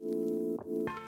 Thank you.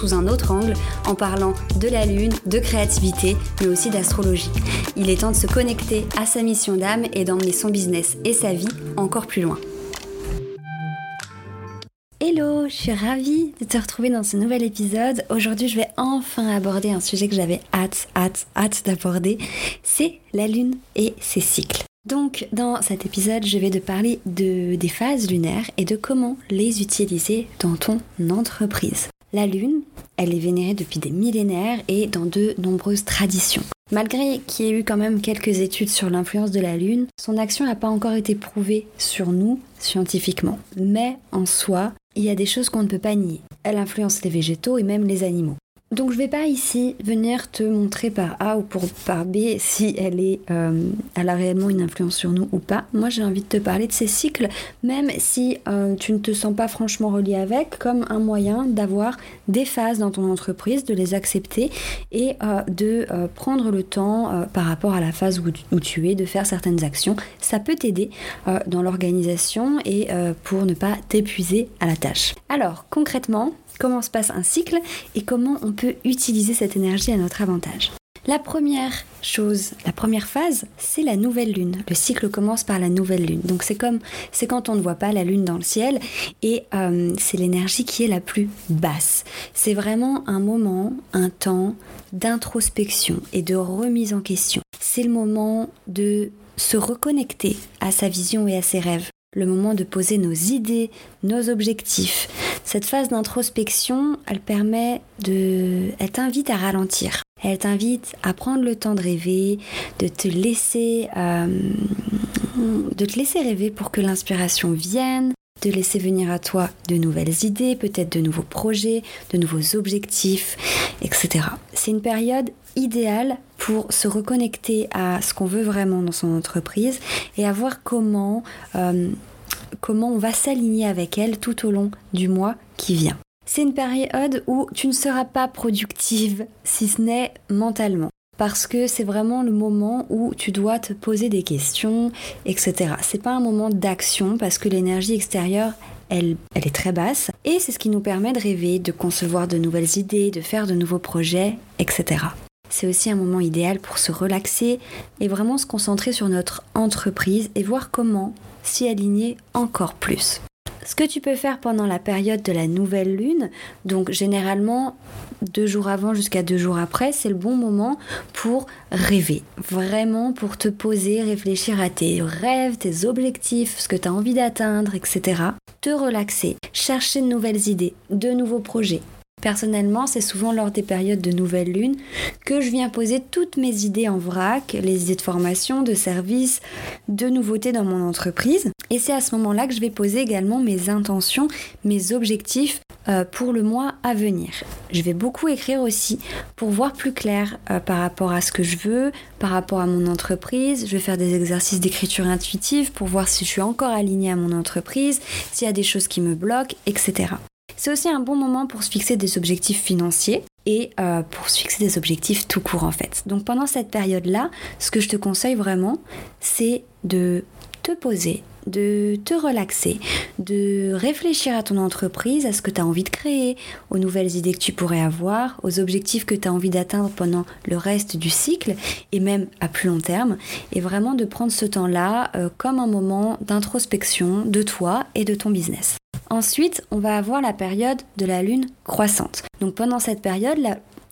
un autre angle en parlant de la lune, de créativité, mais aussi d'astrologie. Il est temps de se connecter à sa mission d'âme et d'emmener son business et sa vie encore plus loin. Hello, je suis ravie de te retrouver dans ce nouvel épisode. Aujourd'hui, je vais enfin aborder un sujet que j'avais hâte, hâte, hâte d'aborder. C'est la lune et ses cycles. Donc dans cet épisode, je vais te parler de, des phases lunaires et de comment les utiliser dans ton entreprise. La lune, elle est vénérée depuis des millénaires et dans de nombreuses traditions. Malgré qu'il y ait eu quand même quelques études sur l'influence de la Lune, son action n'a pas encore été prouvée sur nous scientifiquement. Mais en soi, il y a des choses qu'on ne peut pas nier. Elle influence les végétaux et même les animaux. Donc je vais pas ici venir te montrer par A ou pour, par B si euh, elle a réellement une influence sur nous ou pas. Moi j'ai envie de te parler de ces cycles, même si euh, tu ne te sens pas franchement relié avec, comme un moyen d'avoir des phases dans ton entreprise, de les accepter et euh, de prendre le temps par rapport à la phase où, tu es, de faire certaines actions. Ça peut t'aider dans l'organisation et pour ne pas t'épuiser à la tâche. Alors concrètement, comment se passe un cycle et comment on peut utiliser cette énergie à notre avantage. La première chose, la première phase, c'est la nouvelle lune. Le cycle commence par la nouvelle lune. Donc c'est comme, c'est quand on ne voit pas la lune dans le ciel et euh, c'est l'énergie qui est la plus basse. C'est vraiment un moment, un temps d'introspection et de remise en question. C'est le moment de se reconnecter à sa vision et à ses rêves le moment de poser nos idées, nos objectifs. Cette phase d'introspection, elle permet de... Elle t'invite à ralentir. Elle t'invite à prendre le temps de rêver, de te laisser... Euh, de te laisser rêver pour que l'inspiration vienne, de laisser venir à toi de nouvelles idées, peut-être de nouveaux projets, de nouveaux objectifs, etc. C'est une période idéale pour se reconnecter à ce qu'on veut vraiment dans son entreprise et à voir comment, euh, comment on va s'aligner avec elle tout au long du mois qui vient. C'est une période où tu ne seras pas productive si ce n'est mentalement parce que c'est vraiment le moment où tu dois te poser des questions, etc. C'est pas un moment d'action parce que l'énergie extérieure elle, elle, est très basse et c'est ce qui nous permet de rêver, de concevoir de nouvelles idées, de faire de nouveaux projets, etc. C'est aussi un moment idéal pour se relaxer et vraiment se concentrer sur notre entreprise et voir comment s'y aligner encore plus. Ce que tu peux faire pendant la période de la nouvelle lune, donc généralement deux jours avant jusqu'à deux jours après, c'est le bon moment pour rêver, vraiment pour te poser, réfléchir à tes rêves, tes objectifs, ce que tu as envie d'atteindre, etc. Te relaxer, chercher de nouvelles idées, de nouveaux projets, Personnellement, c'est souvent lors des périodes de nouvelle lune que je viens poser toutes mes idées en vrac, les idées de formation, de service, de nouveautés dans mon entreprise. Et c'est à ce moment-là que je vais poser également mes intentions, mes objectifs euh, pour le mois à venir. Je vais beaucoup écrire aussi pour voir plus clair euh, par rapport à ce que je veux, par rapport à mon entreprise. Je vais faire des exercices d'écriture intuitive pour voir si je suis encore alignée à mon entreprise, s'il y a des choses qui me bloquent, etc. C'est aussi un bon moment pour se fixer des objectifs financiers et euh, pour se fixer des objectifs tout court en fait. Donc pendant cette période-là, ce que je te conseille vraiment, c'est de te poser, de te relaxer, de réfléchir à ton entreprise, à ce que tu as envie de créer, aux nouvelles idées que tu pourrais avoir, aux objectifs que tu as envie d'atteindre pendant le reste du cycle et même à plus long terme, et vraiment de prendre ce temps-là euh, comme un moment d'introspection de toi et de ton business. Ensuite, on va avoir la période de la lune croissante. Donc pendant cette période,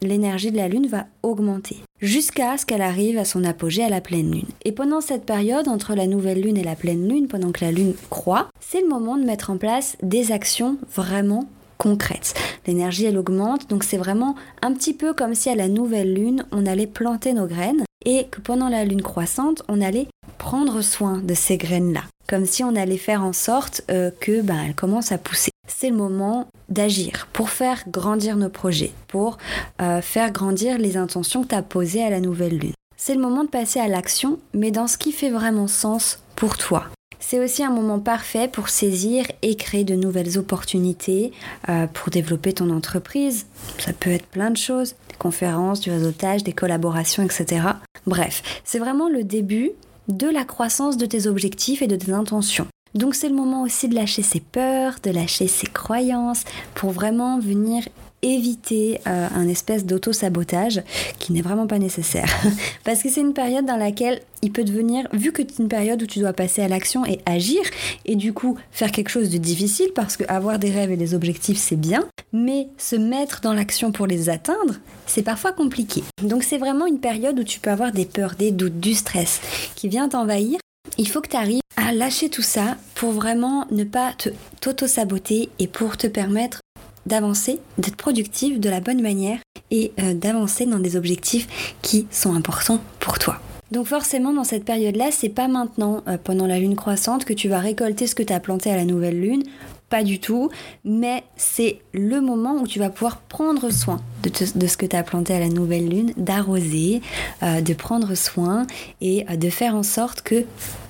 l'énergie de la lune va augmenter jusqu'à ce qu'elle arrive à son apogée à la pleine lune. Et pendant cette période, entre la nouvelle lune et la pleine lune, pendant que la lune croît, c'est le moment de mettre en place des actions vraiment concrètes. L'énergie, elle augmente, donc c'est vraiment un petit peu comme si à la nouvelle lune, on allait planter nos graines et que pendant la lune croissante, on allait prendre soin de ces graines-là. Comme si on allait faire en sorte euh, que ben, elle commence à pousser. C'est le moment d'agir pour faire grandir nos projets, pour euh, faire grandir les intentions que tu as posées à la nouvelle lune. C'est le moment de passer à l'action, mais dans ce qui fait vraiment sens pour toi. C'est aussi un moment parfait pour saisir et créer de nouvelles opportunités euh, pour développer ton entreprise. Ça peut être plein de choses, des conférences, du réseautage, des collaborations, etc. Bref, c'est vraiment le début de la croissance de tes objectifs et de tes intentions. Donc c'est le moment aussi de lâcher ses peurs, de lâcher ses croyances pour vraiment venir éviter euh, un espèce d'auto-sabotage qui n'est vraiment pas nécessaire. Parce que c'est une période dans laquelle il peut devenir, vu que c'est une période où tu dois passer à l'action et agir, et du coup faire quelque chose de difficile, parce que avoir des rêves et des objectifs c'est bien, mais se mettre dans l'action pour les atteindre, c'est parfois compliqué. Donc c'est vraiment une période où tu peux avoir des peurs, des doutes, du stress qui vient t'envahir. Il faut que tu arrives à lâcher tout ça pour vraiment ne pas t'auto-saboter et pour te permettre d'avancer, d'être productif de la bonne manière et euh, d'avancer dans des objectifs qui sont importants pour toi. Donc forcément dans cette période-là, c'est pas maintenant, euh, pendant la lune croissante, que tu vas récolter ce que tu as planté à la nouvelle lune, pas du tout, mais c'est le moment où tu vas pouvoir prendre soin de, ce que tu as planté à la nouvelle lune, d'arroser, euh, de prendre soin et de faire en sorte que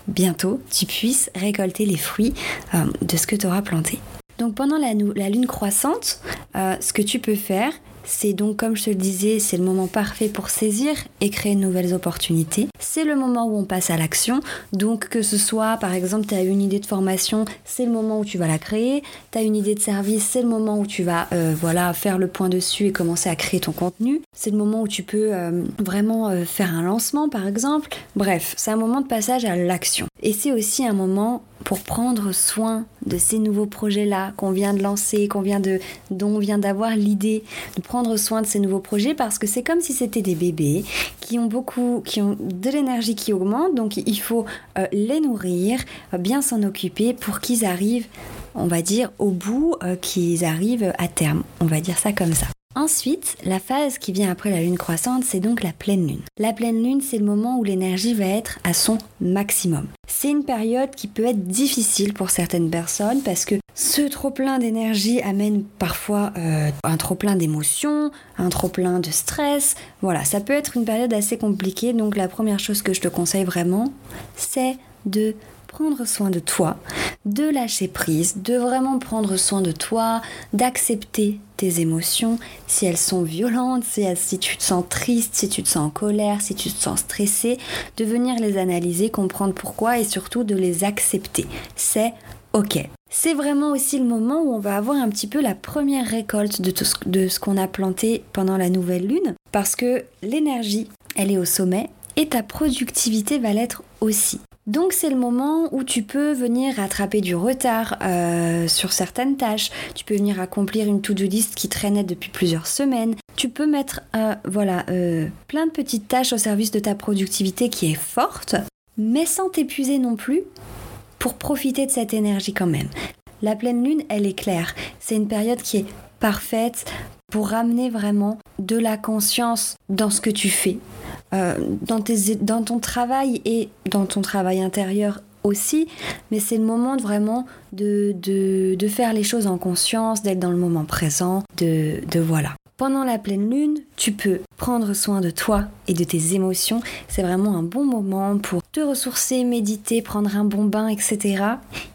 bientôt tu puisses récolter les fruits de ce que tu auras planté. Donc pendant la, lune croissante, euh, ce que tu peux faire, c'est donc, comme je te le disais, c'est le moment parfait pour saisir et créer de nouvelles opportunités. C'est le moment où on passe à l'action. Donc, que ce soit, par exemple, tu as une idée de formation, c'est le moment où tu vas la créer. Tu as une idée de service, c'est le moment où tu vas euh, voilà, faire le point dessus et commencer à créer ton contenu. C'est le moment où tu peux euh, vraiment faire un lancement, par exemple. Bref, c'est un moment de passage à l'action. Et c'est aussi un moment pour prendre soin de ces nouveaux projets-là qu'on vient de lancer, qu'on vient de, dont on vient d'avoir l'idée, de prendre soin de ces nouveaux projets parce que c'est comme si c'était des bébés qui ont beaucoup, qui ont de l'énergie qui augmente, donc il faut euh, les nourrir, euh, bien s'en occuper pour qu'ils arrivent, on va dire, au bout, euh, qu'ils arrivent à terme. On va dire ça comme ça. Ensuite, la phase qui vient après la lune croissante, c'est donc la pleine lune. La pleine lune, c'est le moment où l'énergie va être à son maximum. C'est une période qui peut être difficile pour certaines personnes parce que ce trop-plein d'énergie amène parfois euh, un trop-plein d'émotions, un trop-plein de stress. Voilà, ça peut être une période assez compliquée. Donc la première chose que je te conseille vraiment, c'est de prendre soin de toi, de lâcher prise, de vraiment prendre soin de toi, d'accepter tes émotions, si elles sont violentes, si, tu te sens triste, si tu te sens en colère, si tu te sens stressé, de venir les analyser, comprendre pourquoi et surtout de les accepter. C'est ok. C'est vraiment aussi le moment où on va avoir un petit peu la première récolte de ce qu'on a planté pendant la nouvelle lune, parce que l'énergie, elle est au sommet et ta productivité va l'être aussi. Donc c'est le moment où tu peux venir rattraper du retard euh, sur certaines tâches. Tu peux venir accomplir une to-do list qui traînait depuis plusieurs semaines. Tu peux mettre euh, voilà euh, plein de petites tâches au service de ta productivité qui est forte, mais sans t'épuiser non plus pour profiter de cette énergie quand même. La pleine lune, elle est claire. C'est une période qui est parfaite pour ramener vraiment de la conscience dans ce que tu fais, euh, dans, tes, dans ton travail et dans ton travail intérieur aussi, mais c'est le moment vraiment de, de, de, faire les choses en conscience, d'être dans le moment présent, de, de voilà. Pendant la pleine lune, tu peux prendre soin de toi et de tes émotions. C'est vraiment un bon moment pour te ressourcer, méditer, prendre un bon bain, etc.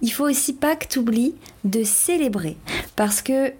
Il faut aussi pas que tu oublies de célébrer parce que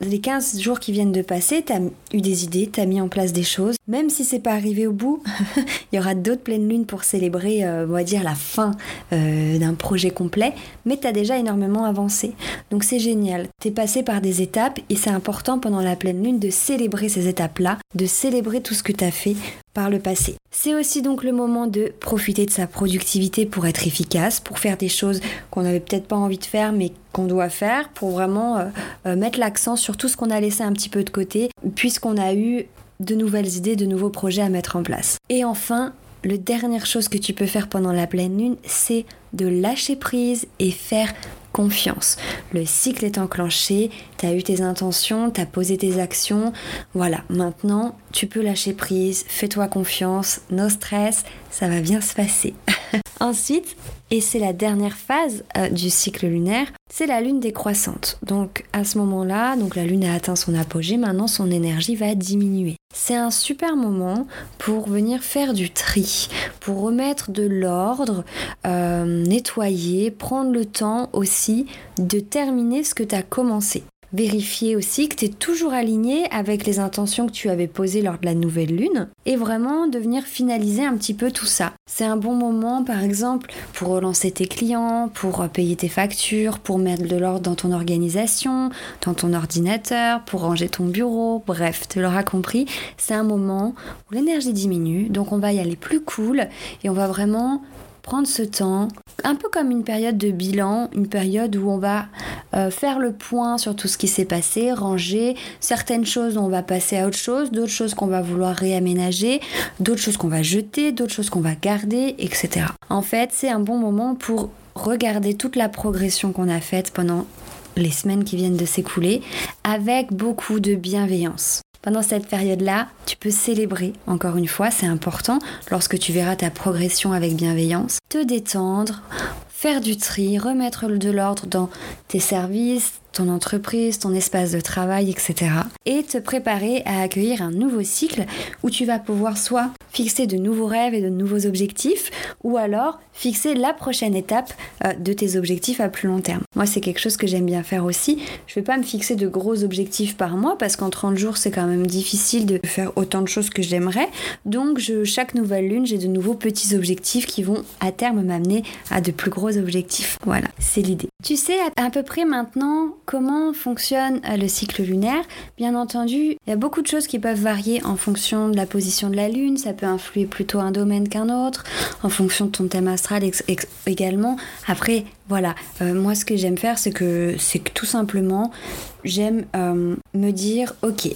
les 15 jours qui viennent de passer, tu eu des idées, tu as mis en place des choses. Même si c'est pas arrivé au bout, il y aura d'autres pleines lunes pour célébrer, euh, on va dire, la fin euh, d'un projet complet, mais tu déjà énormément avancé. Donc c'est génial. Tu passé par des étapes et c'est important pendant la pleine lune de célébrer ces étapes-là, de célébrer tout ce que tu as fait par le passé. C'est aussi donc le moment de profiter de sa productivité pour être efficace, pour faire des choses qu'on n'avait peut-être pas envie de faire mais qu'on doit faire, pour vraiment euh, euh, mettre l'accent sur tout ce qu'on a laissé un petit peu de côté, puisqu'on a eu de nouvelles idées, de nouveaux projets à mettre en place. Et enfin, la dernière chose que tu peux faire pendant la pleine lune, c'est de lâcher prise et faire confiance. Le cycle est enclenché, tu as eu tes intentions, tu as posé tes actions. Voilà, maintenant tu peux lâcher prise, fais-toi confiance, no stress, ça va bien se passer. Ensuite, Et c'est la dernière phase euh, du cycle lunaire, c'est la lune décroissante. Donc à ce moment-là, donc la lune a atteint son apogée, maintenant son énergie va diminuer. C'est un super moment pour venir faire du tri, pour remettre de l'ordre, euh, nettoyer, prendre le temps aussi de terminer ce que tu as commencé. Vérifier aussi que tu es toujours aligné avec les intentions que tu avais posées lors de la nouvelle lune et vraiment de venir finaliser un petit peu tout ça. C'est un bon moment par exemple pour relancer tes clients, pour payer tes factures, pour mettre de l'ordre dans ton organisation, dans ton ordinateur, pour ranger ton bureau, bref, tu l'auras compris, c'est un moment où l'énergie diminue, donc on va y aller plus cool et on va vraiment prendre ce temps, un peu comme une période de bilan, une période où on va euh, faire le point sur tout ce qui s'est passé, ranger certaines choses, on va passer à autre chose, d'autres choses qu'on va vouloir réaménager, d'autres choses qu'on va jeter, d'autres choses qu'on va garder, etc. En fait, c'est un bon moment pour regarder toute la progression qu'on a faite pendant les semaines qui viennent de s'écouler avec beaucoup de bienveillance. Pendant cette période-là, tu peux célébrer, encore une fois, c'est important, lorsque tu verras ta progression avec bienveillance, te détendre, faire du tri, remettre de l'ordre dans tes services, ton entreprise, ton espace de travail, etc. Et te préparer à accueillir un nouveau cycle où tu vas pouvoir soit fixer de nouveaux rêves et de nouveaux objectifs, ou alors fixer la prochaine étape euh, de tes objectifs à plus long terme. Moi, c'est quelque chose que j'aime bien faire aussi. Je ne vais pas me fixer de gros objectifs par mois parce qu'en 30 jours, c'est quand même difficile de faire autant de choses que j'aimerais. Donc, chaque nouvelle lune, j'ai de nouveaux petits objectifs qui vont à terme m'amener à de plus gros objectifs. Voilà, c'est l'idée. Tu sais à peu près maintenant comment fonctionne euh, le cycle lunaire? Bien entendu, il y a beaucoup de choses qui peuvent varier en fonction de la position de la lune. Ça peut influer plutôt un domaine qu'un autre, en fonction de ton thème astral également. Après, voilà, euh, moi ce que j'aime faire, c'est que, que tout simplement, j'aime euh, me dire, ok,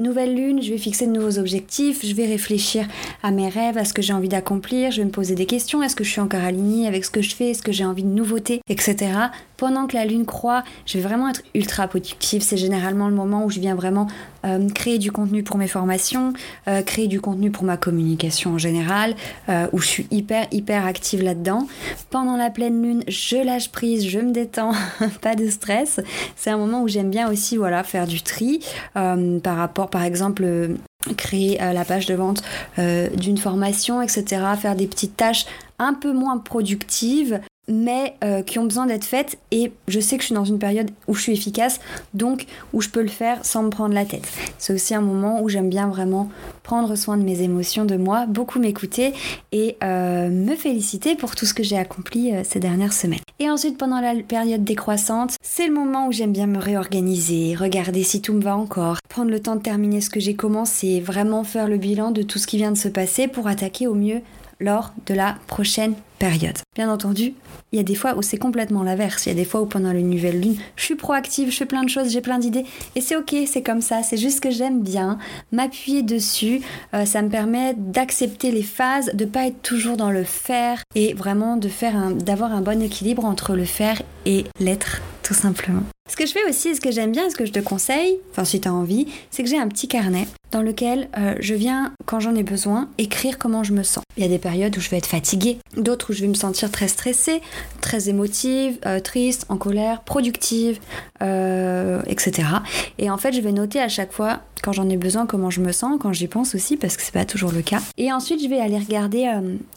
nouvelle lune, je vais fixer de nouveaux objectifs, je vais réfléchir à mes rêves, à ce que j'ai envie d'accomplir, je vais me poser des questions, est-ce que je suis encore alignée avec ce que je fais, est-ce que j'ai envie de nouveautés, etc. Pendant que la lune croît, je vais vraiment être ultra productive. C'est généralement le moment où je viens vraiment euh, créer du contenu pour mes formations, euh, créer du contenu pour ma communication en général, euh, où je suis hyper hyper active là-dedans. Pendant la pleine lune, je lâche prise, je me détends, pas de stress. C'est un moment où j'aime bien aussi voilà faire du tri par rapport par exemple créer la page de vente d'une formation, etc. Faire des petites tâches un peu moins productives mais euh, qui ont besoin d'être faites et je sais que je suis dans une période où je suis efficace, donc où je peux le faire sans me prendre la tête. C'est aussi un moment où j'aime bien vraiment prendre soin de mes émotions, de moi, beaucoup m'écouter et euh, me féliciter pour tout ce que j'ai accompli euh, ces dernières semaines. Et ensuite, pendant la période décroissante, c'est le moment où j'aime bien me réorganiser, regarder si tout me va encore, prendre le temps de terminer ce que j'ai commencé, vraiment faire le bilan de tout ce qui vient de se passer pour attaquer au mieux lors de la prochaine période. Bien entendu, il y a des fois où c'est complètement l'inverse. Il y a des fois où pendant la nouvelle lune, je suis proactive, je fais plein de choses, j'ai plein d'idées. Et c'est ok, c'est comme ça. C'est juste que j'aime bien m'appuyer dessus. Euh, ça me permet d'accepter les phases, de pas être toujours dans le faire et vraiment de faire d'avoir un bon équilibre entre le faire et l'être, tout simplement. Ce que je fais aussi, ce que j'aime bien, ce que je te conseille, enfin si tu as envie, c'est que j'ai un petit carnet dans lequel euh, je viens, quand j'en ai besoin, écrire comment je me sens. Il y a des périodes où je vais être fatiguée, d'autres où je vais me sentir très stressée, très émotive, euh, triste, en colère, productive, euh, etc. Et en fait, je vais noter à chaque fois quand j'en ai besoin, comment je me sens, quand j'y pense aussi, parce que c'est pas toujours le cas. Et ensuite, je vais aller regarder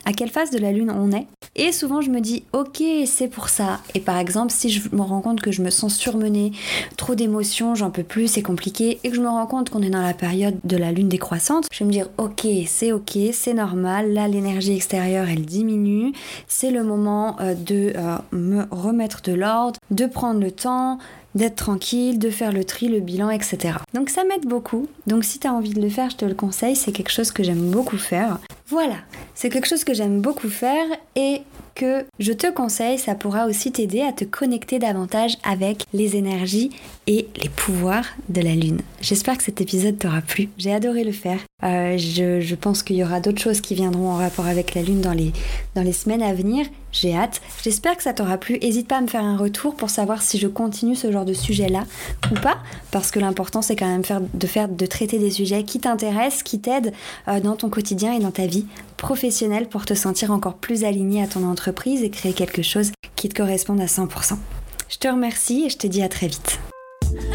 à quelle phase de la lune on est. Et souvent, je me dis, ok, c'est pour ça. Et par exemple, si je me rends compte que je me sens trop d'émotions, j'en peux plus, c'est compliqué, et que je me rends compte qu'on est dans la période de la lune décroissante, je vais me dire, ok, c'est ok, c'est normal, là, l'énergie extérieure, elle diminue, c'est le moment euh, de euh, me remettre de l'ordre, de prendre le temps, d'être tranquille, de faire le tri, le bilan, etc. Donc ça m'aide beaucoup. Donc si tu as envie de le faire, je te le conseille, c'est quelque chose que j'aime beaucoup faire. Voilà, c'est quelque chose que j'aime beaucoup faire et que je te conseille, ça pourra aussi t'aider à te connecter davantage avec les énergies et les pouvoirs de la Lune. J'espère que cet épisode t'aura plu, j'ai adoré le faire. Euh, je, je, pense qu'il y aura d'autres choses qui viendront en rapport avec la Lune dans les, dans les semaines à venir. J'ai hâte. J'espère que ça t'aura plu. N'hésite pas à me faire un retour pour savoir si je continue ce genre de sujet-là ou pas. Parce que l'important, c'est quand même faire, de, faire, de traiter des sujets qui t'intéressent, qui t'aident euh, dans ton quotidien et dans ta vie professionnelle pour te sentir encore plus aligné à ton entreprise et créer quelque chose qui te corresponde à 100%. Je te remercie et je te dis à très vite.